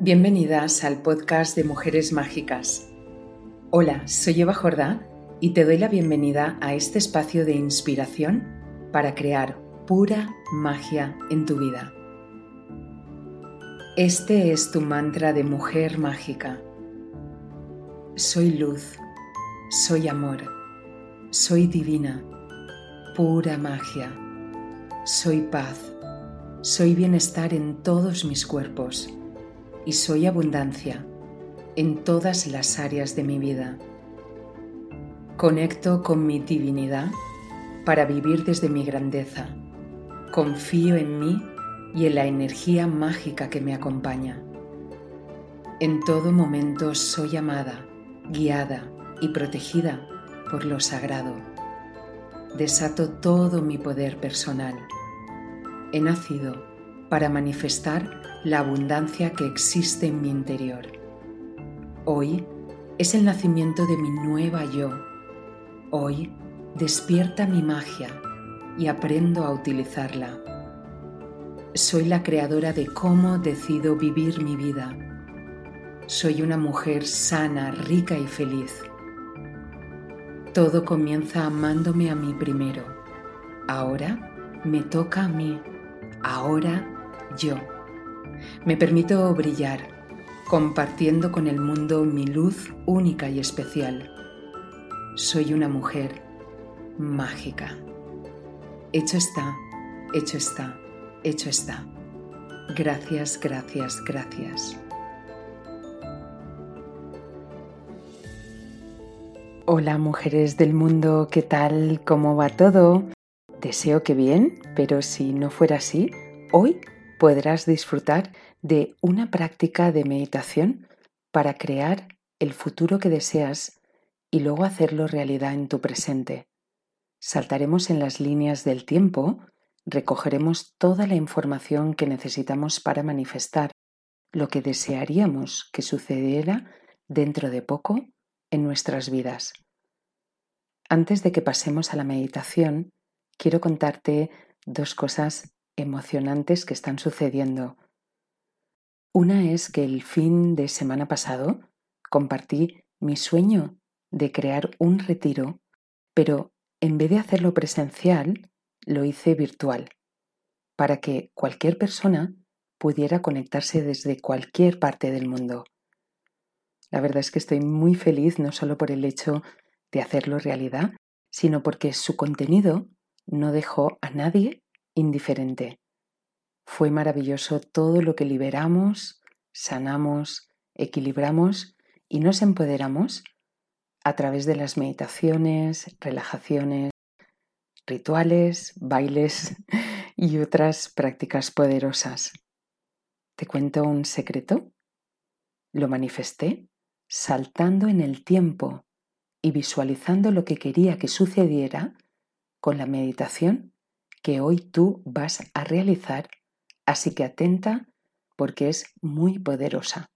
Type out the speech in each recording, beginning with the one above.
Bienvenidas al podcast de Mujeres Mágicas. Hola, soy Eva Jordá y te doy la bienvenida a este espacio de inspiración para crear pura magia en tu vida. Este es tu mantra de mujer mágica. Soy luz, soy amor, soy divina, pura magia, soy paz, soy bienestar en todos mis cuerpos y soy abundancia en todas las áreas de mi vida. Conecto con mi divinidad para vivir desde mi grandeza. Confío en mí y en la energía mágica que me acompaña. En todo momento soy amada, guiada y protegida por lo sagrado. Desato todo mi poder personal. He nacido para manifestar la abundancia que existe en mi interior. Hoy es el nacimiento de mi nueva yo. Hoy despierta mi magia y aprendo a utilizarla. Soy la creadora de cómo decido vivir mi vida. Soy una mujer sana, rica y feliz. Todo comienza amándome a mí primero. Ahora me toca a mí. Ahora yo. Me permito brillar, compartiendo con el mundo mi luz única y especial. Soy una mujer mágica. Hecho está, hecho está, hecho está. Gracias, gracias, gracias. Hola mujeres del mundo, ¿qué tal? ¿Cómo va todo? Deseo que bien, pero si no fuera así, hoy podrás disfrutar de una práctica de meditación para crear el futuro que deseas y luego hacerlo realidad en tu presente. Saltaremos en las líneas del tiempo, recogeremos toda la información que necesitamos para manifestar lo que desearíamos que sucediera dentro de poco en nuestras vidas. Antes de que pasemos a la meditación, quiero contarte dos cosas emocionantes que están sucediendo. Una es que el fin de semana pasado compartí mi sueño de crear un retiro, pero en vez de hacerlo presencial, lo hice virtual, para que cualquier persona pudiera conectarse desde cualquier parte del mundo. La verdad es que estoy muy feliz no solo por el hecho de hacerlo realidad, sino porque su contenido no dejó a nadie indiferente. Fue maravilloso todo lo que liberamos, sanamos, equilibramos y nos empoderamos a través de las meditaciones, relajaciones, rituales, bailes y otras prácticas poderosas. ¿Te cuento un secreto? Lo manifesté saltando en el tiempo y visualizando lo que quería que sucediera con la meditación que hoy tú vas a realizar, así que atenta porque es muy poderosa.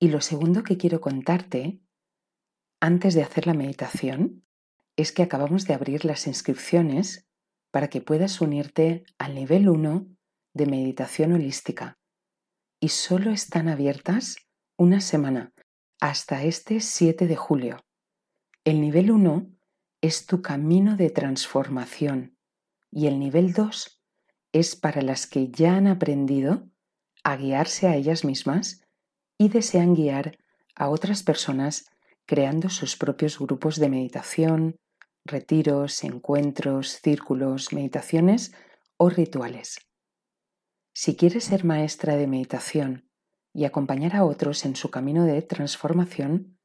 Y lo segundo que quiero contarte, antes de hacer la meditación, es que acabamos de abrir las inscripciones para que puedas unirte al nivel 1 de meditación holística. Y solo están abiertas una semana, hasta este 7 de julio. El nivel 1 es tu camino de transformación y el nivel 2 es para las que ya han aprendido a guiarse a ellas mismas y desean guiar a otras personas creando sus propios grupos de meditación, retiros, encuentros, círculos, meditaciones o rituales. Si quieres ser maestra de meditación y acompañar a otros en su camino de transformación,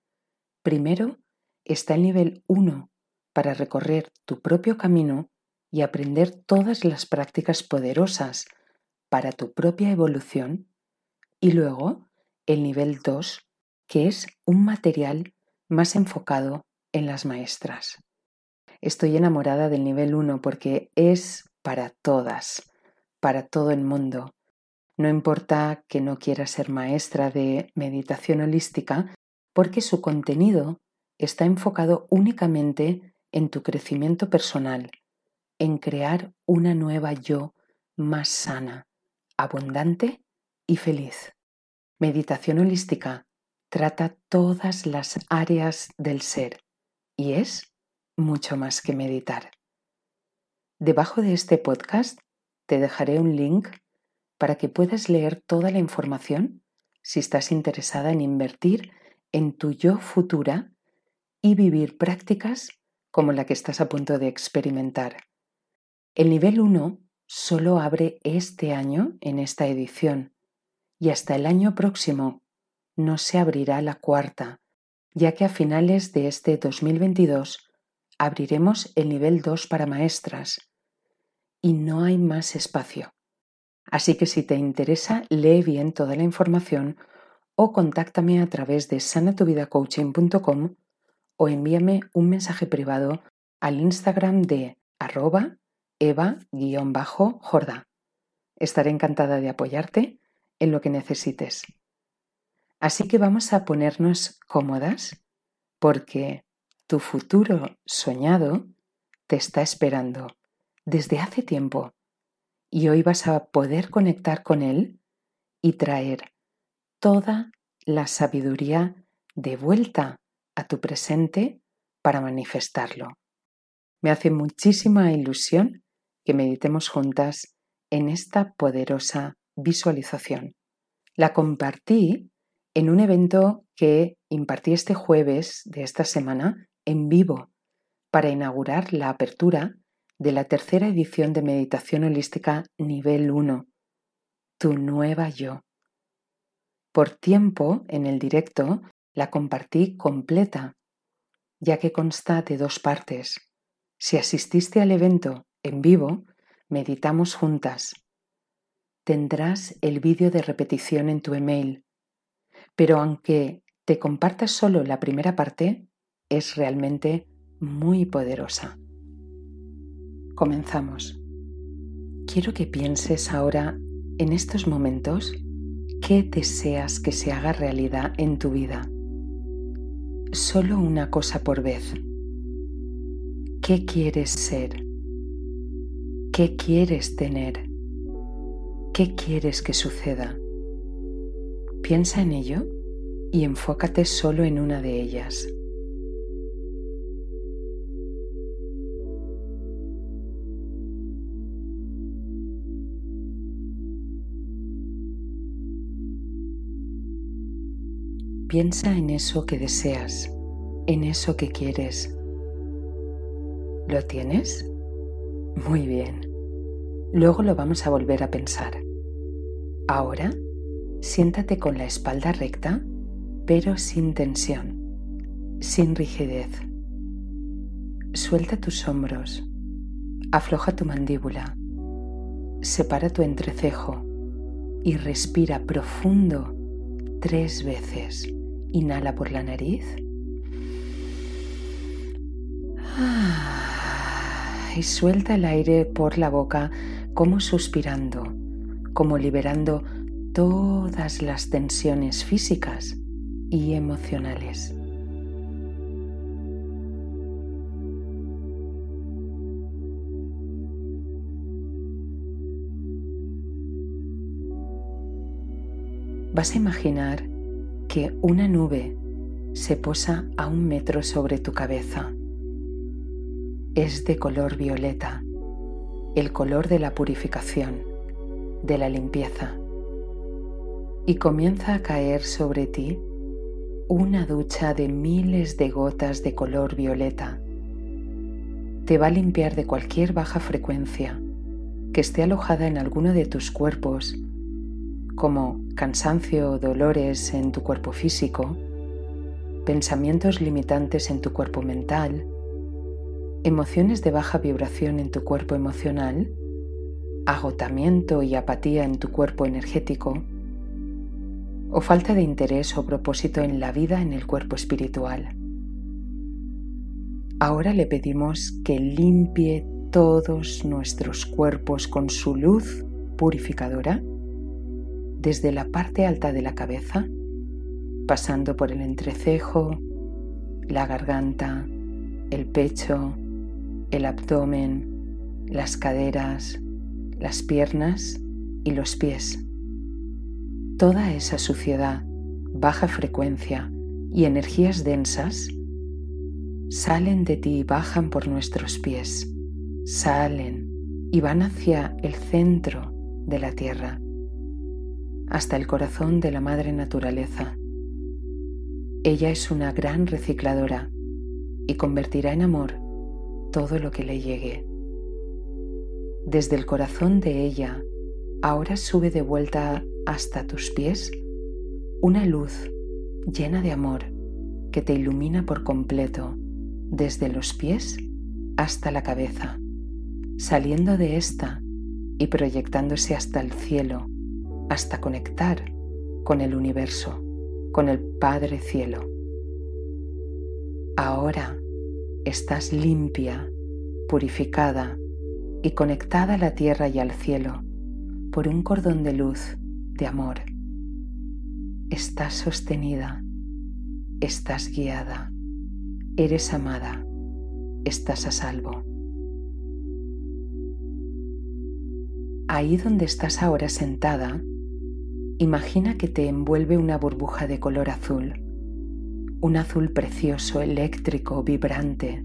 primero está el nivel 1 para recorrer tu propio camino y aprender todas las prácticas poderosas para tu propia evolución. Y luego el nivel 2, que es un material más enfocado en las maestras. Estoy enamorada del nivel 1 porque es para todas, para todo el mundo. No importa que no quieras ser maestra de meditación holística, porque su contenido está enfocado únicamente en tu crecimiento personal en crear una nueva yo más sana, abundante y feliz. Meditación holística trata todas las áreas del ser y es mucho más que meditar. Debajo de este podcast te dejaré un link para que puedas leer toda la información si estás interesada en invertir en tu yo futura y vivir prácticas como la que estás a punto de experimentar. El nivel 1 solo abre este año en esta edición y hasta el año próximo no se abrirá la cuarta, ya que a finales de este 2022 abriremos el nivel 2 para maestras y no hay más espacio. Así que si te interesa, lee bien toda la información o contáctame a través de sanatuvidacoaching.com o envíame un mensaje privado al Instagram de arroba eva-jorda. Estaré encantada de apoyarte en lo que necesites. Así que vamos a ponernos cómodas porque tu futuro soñado te está esperando desde hace tiempo y hoy vas a poder conectar con él y traer toda la sabiduría de vuelta a tu presente para manifestarlo. Me hace muchísima ilusión que meditemos juntas en esta poderosa visualización. La compartí en un evento que impartí este jueves de esta semana en vivo para inaugurar la apertura de la tercera edición de Meditación Holística Nivel 1, Tu Nueva Yo. Por tiempo, en el directo, la compartí completa, ya que consta de dos partes. Si asististe al evento en vivo, meditamos juntas tendrás el vídeo de repetición en tu email. Pero aunque te compartas solo la primera parte, es realmente muy poderosa. Comenzamos. Quiero que pienses ahora, en estos momentos, qué deseas que se haga realidad en tu vida. Solo una cosa por vez. ¿Qué quieres ser? ¿Qué quieres tener? ¿Qué quieres que suceda? Piensa en ello y enfócate solo en una de ellas. Piensa en eso que deseas, en eso que quieres. ¿Lo tienes? Muy bien. Luego lo vamos a volver a pensar. Ahora, siéntate con la espalda recta, pero sin tensión, sin rigidez. Suelta tus hombros, afloja tu mandíbula, separa tu entrecejo y respira profundo tres veces. Inhala por la nariz. Y suelta el aire por la boca como suspirando, como liberando todas las tensiones físicas y emocionales. Vas a imaginar que una nube se posa a un metro sobre tu cabeza. Es de color violeta el color de la purificación, de la limpieza, y comienza a caer sobre ti una ducha de miles de gotas de color violeta. Te va a limpiar de cualquier baja frecuencia que esté alojada en alguno de tus cuerpos, como cansancio o dolores en tu cuerpo físico, pensamientos limitantes en tu cuerpo mental, emociones de baja vibración en tu cuerpo emocional, agotamiento y apatía en tu cuerpo energético, o falta de interés o propósito en la vida en el cuerpo espiritual. Ahora le pedimos que limpie todos nuestros cuerpos con su luz purificadora, desde la parte alta de la cabeza, pasando por el entrecejo, la garganta, el pecho, el abdomen, las caderas, las piernas y los pies. toda esa suciedad, baja frecuencia y energías densas salen de ti y bajan por nuestros pies, salen y van hacia el centro de la tierra, hasta el corazón de la madre naturaleza. Ella es una gran recicladora y convertirá en amor todo lo que le llegue. Desde el corazón de ella, ahora sube de vuelta hasta tus pies una luz llena de amor que te ilumina por completo, desde los pies hasta la cabeza, saliendo de esta y proyectándose hasta el cielo, hasta conectar con el universo, con el Padre Cielo. Ahora estás limpia, purificada, y conectada a la tierra y al cielo por un cordón de luz, de amor. Estás sostenida, estás guiada, eres amada, estás a salvo. Ahí donde estás ahora sentada, imagina que te envuelve una burbuja de color azul, un azul precioso, eléctrico, vibrante.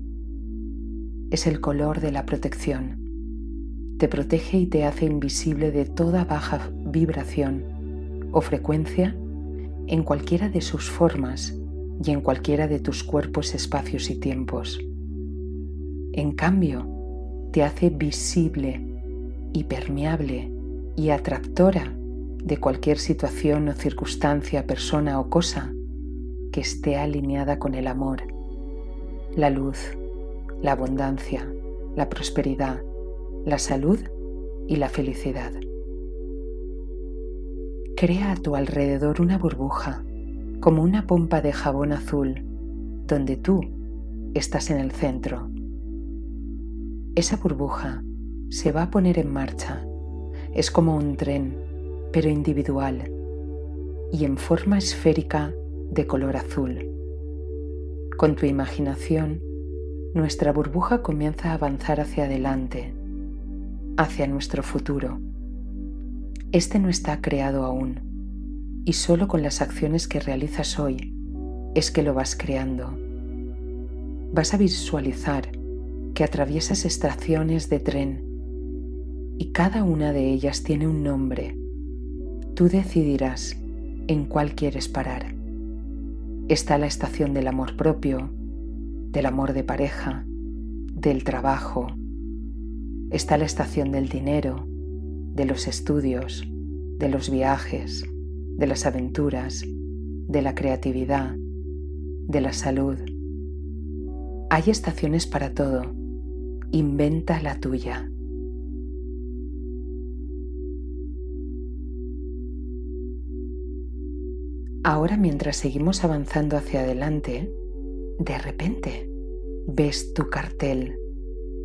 Es el color de la protección te protege y te hace invisible de toda baja vibración o frecuencia en cualquiera de sus formas y en cualquiera de tus cuerpos, espacios y tiempos. En cambio, te hace visible y permeable y atractora de cualquier situación o circunstancia, persona o cosa que esté alineada con el amor, la luz, la abundancia, la prosperidad, la salud y la felicidad. Crea a tu alrededor una burbuja, como una pompa de jabón azul, donde tú estás en el centro. Esa burbuja se va a poner en marcha. Es como un tren, pero individual y en forma esférica de color azul. Con tu imaginación, nuestra burbuja comienza a avanzar hacia adelante hacia nuestro futuro. Este no está creado aún y solo con las acciones que realizas hoy es que lo vas creando. Vas a visualizar que atraviesas estaciones de tren y cada una de ellas tiene un nombre. Tú decidirás en cuál quieres parar. Está la estación del amor propio, del amor de pareja, del trabajo, está la estación del dinero, de los estudios, de los viajes, de las aventuras, de la creatividad, de la salud. Hay estaciones para todo. Inventa la tuya. Ahora mientras seguimos avanzando hacia adelante, de repente ves tu cartel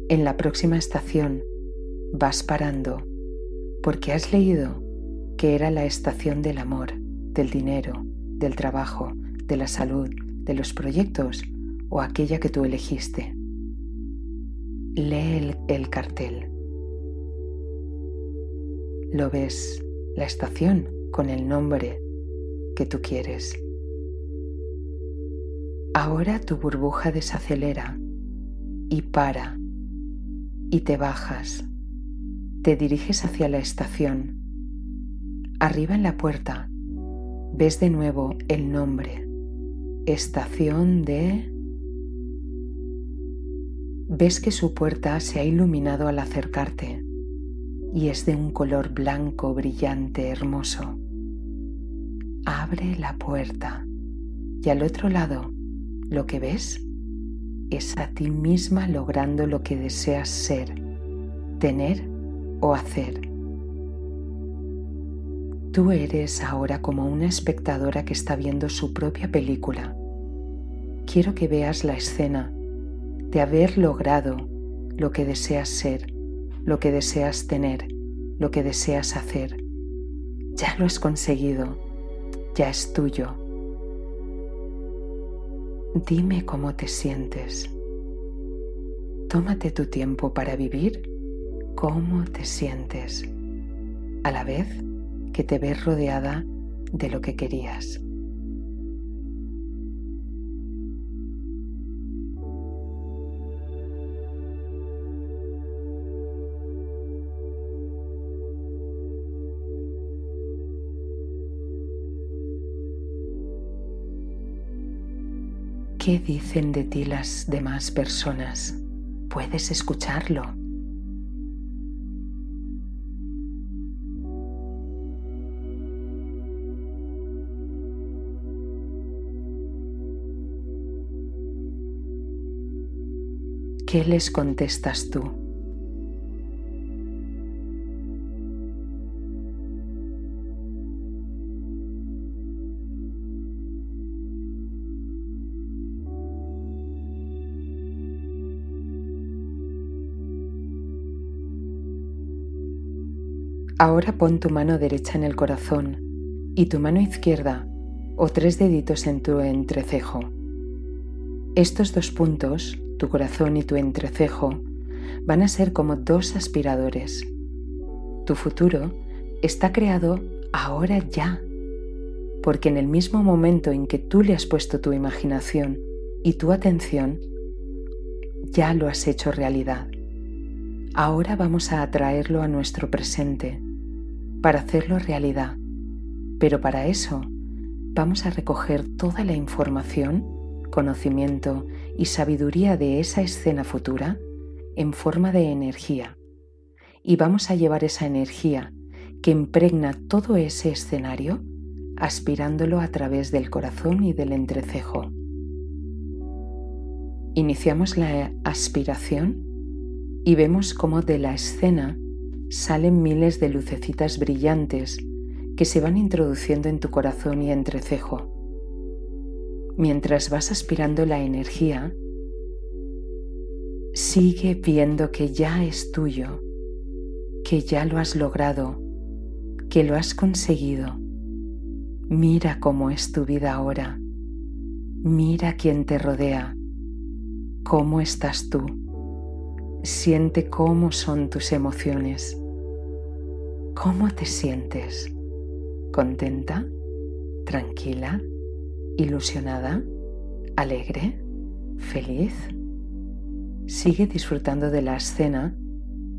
en la próxima estación vas parando porque has leído que era la estación del amor, del dinero, del trabajo, de la salud, de los proyectos o aquella que tú elegiste. Lee el, el cartel. Lo ves, la estación con el nombre tú quieres. Ahora tu burbuja desacelera y para y te bajas. Te diriges hacia la estación. Arriba en la puerta ves de nuevo el nombre. Estación de... Ves que su puerta se ha iluminado al acercarte y es de un color blanco, brillante, hermoso. Abre la puerta y al otro lado lo que ves es a ti misma logrando lo que deseas ser, tener o hacer. Tú eres ahora como una espectadora que está viendo su propia película. Quiero que veas la escena de haber logrado lo que deseas ser, lo que deseas tener, lo que deseas hacer. Ya lo has conseguido, ya es tuyo Dime cómo te sientes. Tómate tu tiempo para vivir cómo te sientes, a la vez que te ves rodeada de lo que querías. ¿Qué dicen de ti las demás personas? Puedes escucharlo. ¿Qué les contestas tú? Ahora pon tu mano derecha en el corazón y tu mano izquierda o tres deditos en tu entrecejo. Estos dos puntos, tu corazón y tu entrecejo, van a ser como dos aspiradores. Tu futuro está creado ahora ya, porque en el mismo momento en que tú le has puesto tu imaginación y tu atención, ya lo has hecho realidad. Ahora vamos a atraerlo a nuestro presente para hacerlo realidad. Pero para eso vamos a recoger toda la información, conocimiento y sabiduría de esa escena futura en forma de energía. Y vamos a llevar esa energía que impregna todo ese escenario aspirándolo a través del corazón y del entrecejo. Iniciamos la aspiración y vemos cómo de la escena salen miles de lucecitas brillantes que se van introduciendo en tu corazón y entrecejo. Mientras vas aspirando la energía, sigue viendo que ya es tuyo, que ya lo has logrado, que lo has conseguido. Mira cómo es tu vida ahora. Mira quién te rodea. ¿Cómo estás tú? Siente cómo son tus emociones. ¿Cómo te sientes? ¿Contenta? ¿Tranquila? ¿Ilusionada? ¿Alegre? ¿Feliz? Sigue disfrutando de la escena,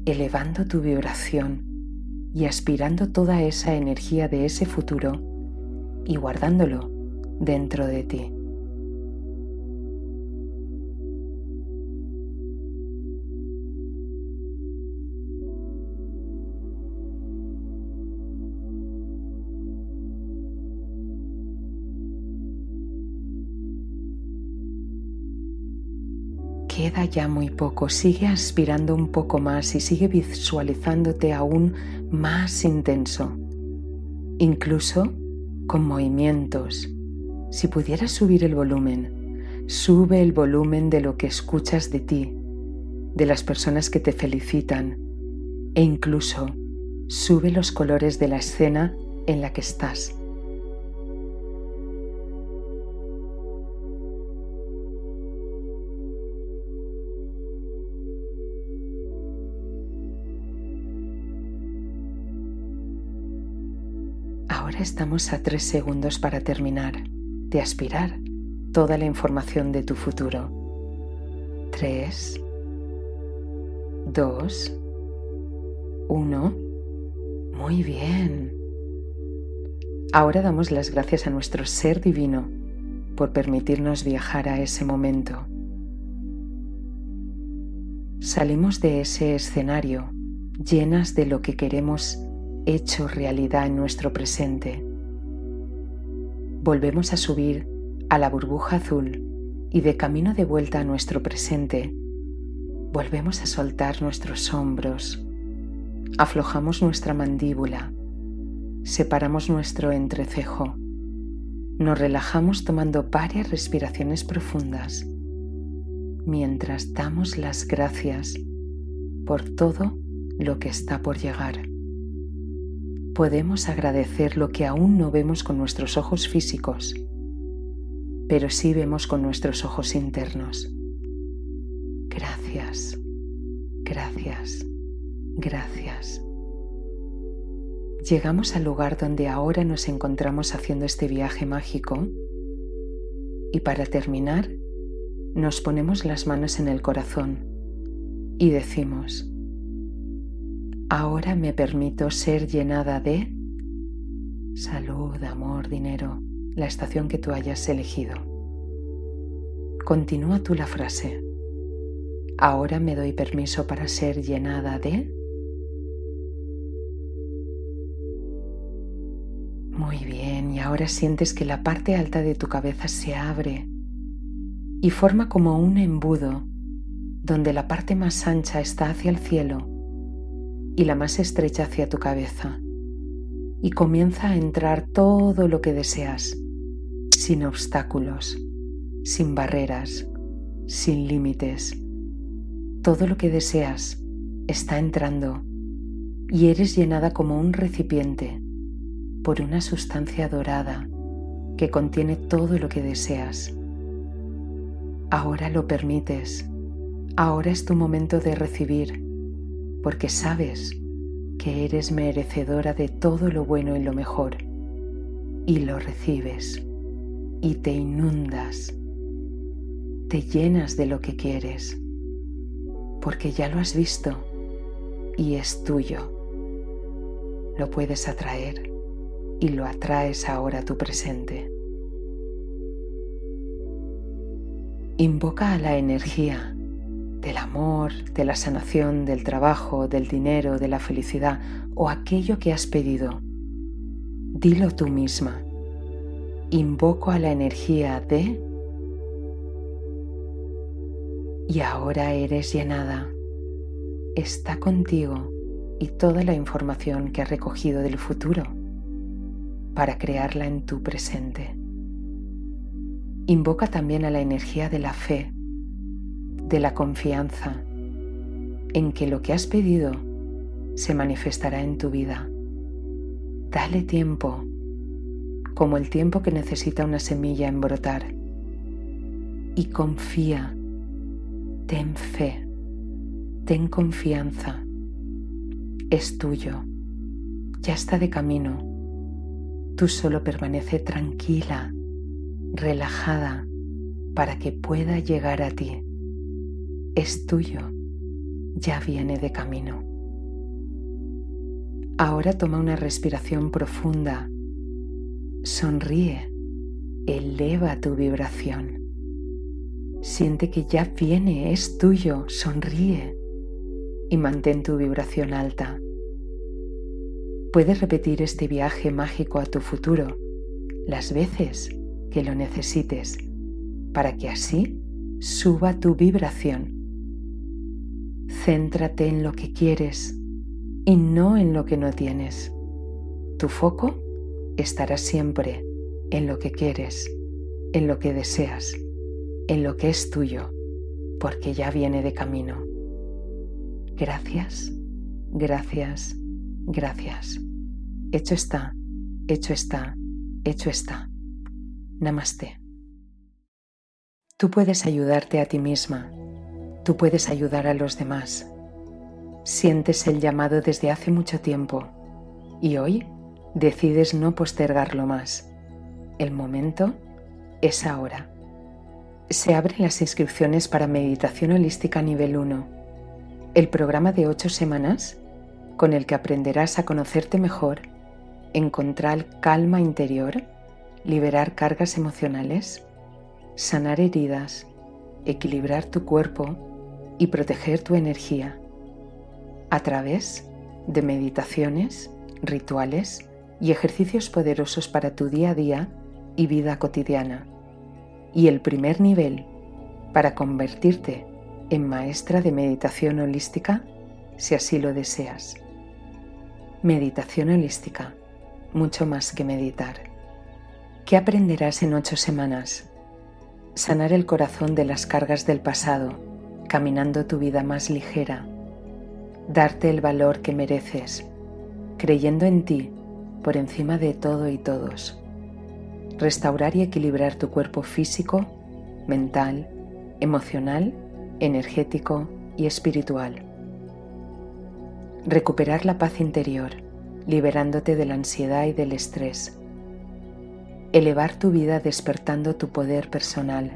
elevando tu vibración y aspirando toda esa energía de ese futuro y guardándolo dentro de ti. Ya muy poco, sigue aspirando un poco más y sigue visualizándote aún más intenso, incluso con movimientos. Si pudieras subir el volumen, sube el volumen de lo que escuchas de ti, de las personas que te felicitan e incluso sube los colores de la escena en la que estás. Estamos a tres segundos para terminar de aspirar toda la información de tu futuro. Tres, dos, uno. Muy bien. Ahora damos las gracias a nuestro ser divino por permitirnos viajar a ese momento. Salimos de ese escenario llenas de lo que queremos hecho realidad en nuestro presente. Volvemos a subir a la burbuja azul y de camino de vuelta a nuestro presente, volvemos a soltar nuestros hombros, aflojamos nuestra mandíbula, separamos nuestro entrecejo, nos relajamos tomando varias respiraciones profundas mientras damos las gracias por todo lo que está por llegar podemos agradecer lo que aún no vemos con nuestros ojos físicos, pero sí vemos con nuestros ojos internos. Gracias, gracias, gracias. llegamos al lugar donde ahora nos encontramos haciendo este viaje mágico y para terminar nos ponemos las manos en el corazón y decimos, ahora me permito ser llenada de salud, amor, dinero, la estación que tú hayas elegido. Continúa tú la frase. Ahora me doy permiso para ser llenada de Muy bien, y ahora sientes que la parte alta de tu cabeza se abre y forma como un embudo donde la parte más ancha está hacia el cielo y la más estrecha hacia tu cabeza. Y comienza a entrar todo lo que deseas, sin obstáculos, sin barreras, sin límites. Todo lo que deseas está entrando y eres llenada como un recipiente por una sustancia dorada que contiene todo lo que deseas. Ahora lo permites, ahora es tu momento de recibir, porque sabes que eres merecedora de todo lo bueno y lo mejor, y lo recibes, y te inundas, te llenas de lo que quieres, porque ya lo has visto y es tuyo. Lo puedes atraer y lo atraes ahora a tu presente. Invoca a la energía del amor, de la sanación, del trabajo, del dinero, de la felicidad o aquello que has pedido. Dilo tú misma. Invoco a la energía de... Y ahora eres llenada. Está contigo y toda la información que has recogido del futuro para crearla en tu presente. Invoca también a la energía de la fe, de la confianza, en que lo que has pedido se manifestará en tu vida. Dale tiempo, como el tiempo que necesita una semilla en brotar. Y confía, ten fe, ten confianza. Es tuyo, ya está de camino Tú solo permanece tranquila, relajada, para que pueda llegar a ti. Es tuyo, ya viene de camino. Ahora toma una respiración profunda. Sonríe, eleva tu vibración. Siente que ya viene, es tuyo, sonríe y mantén tu vibración alta. Puedes repetir este viaje mágico a tu futuro las veces que lo necesites para que así suba tu vibración. Céntrate en lo que quieres y no en lo que no tienes. Tu foco estará siempre en lo que quieres, en lo que deseas, en lo que es tuyo, porque ya viene de camino. Gracias, gracias, Gracias. Hecho está, hecho está, hecho está. Namaste. Tú puedes ayudarte a ti misma. Tú puedes ayudar a los demás. Sientes el llamado desde hace mucho tiempo y hoy decides no postergarlo más. El momento es ahora. Se abren las inscripciones para Meditación Holística Nivel 1, el programa de ocho semanas con el que aprenderás a conocerte mejor, encontrar calma interior, liberar cargas emocionales, sanar heridas, equilibrar tu cuerpo y proteger tu energía a través de meditaciones, rituales y ejercicios poderosos para tu día a día y vida cotidiana. Y el primer nivel para convertirte en maestra de meditación holística si así lo deseas. Meditación holística, mucho más que meditar. ¿Qué aprenderás en ocho semanas? Sanar el corazón de las cargas del pasado, caminando tu vida más ligera. Darte el valor que mereces, creyendo en ti por encima de todo y todos. Restaurar y equilibrar tu cuerpo físico, mental, emocional, energético y espiritual recuperar la paz interior, liberándote de la ansiedad y del estrés. Elevar tu vida despertando tu poder personal.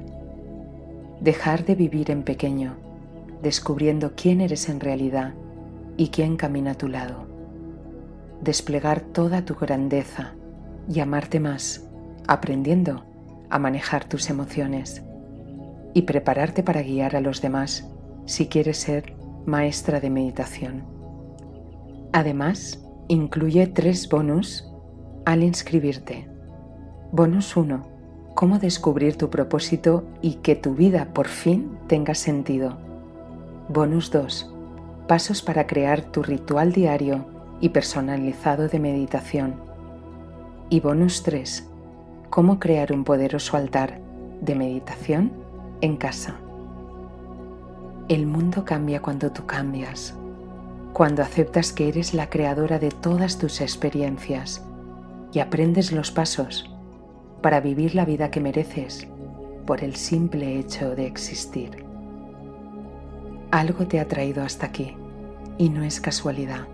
Dejar de vivir en pequeño, descubriendo quién eres en realidad y quién camina a tu lado. Desplegar toda tu grandeza y amarte más, aprendiendo a manejar tus emociones y prepararte para guiar a los demás si quieres ser maestra de meditación. Además, incluye tres bonus al inscribirte. Bonus 1. Cómo descubrir tu propósito y que tu vida por fin tenga sentido. Bonus 2. Pasos para crear tu ritual diario y personalizado de meditación. Y bonus 3. Cómo crear un poderoso altar de meditación en casa. El mundo cambia cuando tú cambias, cuando aceptas que eres la creadora de todas tus experiencias y aprendes los pasos para vivir la vida que mereces por el simple hecho de existir. Algo te ha traído hasta aquí y no es casualidad.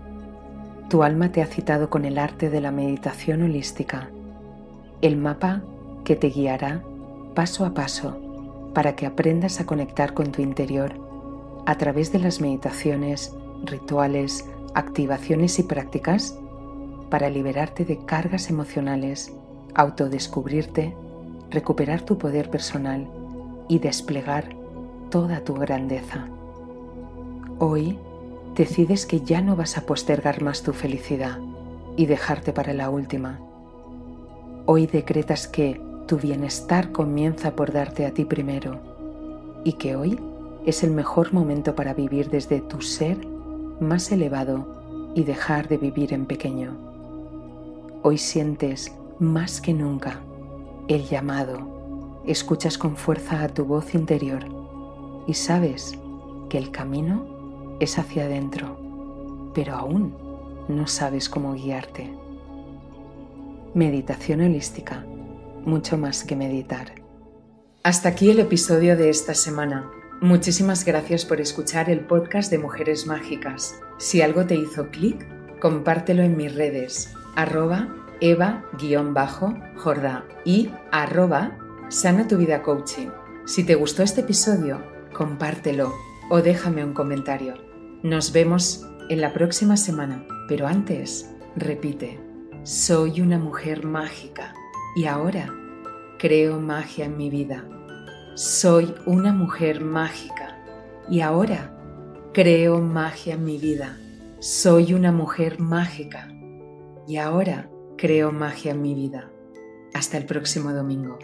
Tu alma te ha citado con el arte de la meditación holística, el mapa que te guiará paso a paso para que aprendas a conectar con tu interior a través de las meditaciones, rituales, activaciones y prácticas para liberarte de cargas emocionales, autodescubrirte, recuperar tu poder personal y desplegar toda tu grandeza. Hoy decides que ya no vas a postergar más tu felicidad y dejarte para la última. Hoy decretas que tu bienestar comienza por darte a ti primero y que hoy es el mejor momento para vivir desde tu ser más elevado y dejar de vivir en pequeño. Hoy sientes más que nunca el llamado, escuchas con fuerza a tu voz interior y sabes que el camino es hacia adentro, pero aún no sabes cómo guiarte. Meditación holística, mucho más que meditar. Hasta aquí el episodio de esta semana. Muchísimas gracias por escuchar el podcast de Mujeres Mágicas. Si algo te hizo clic, compártelo en mis redes, arroba eva-jorda y arroba sana tu vida coaching. Si te gustó este episodio, compártelo o déjame un comentario. Nos vemos en la próxima semana, pero antes, repite, soy una mujer mágica y ahora creo magia en mi vida. Soy una mujer mágica y ahora creo magia en mi vida. Soy una mujer mágica y ahora creo magia en mi vida. Hasta el próximo domingo.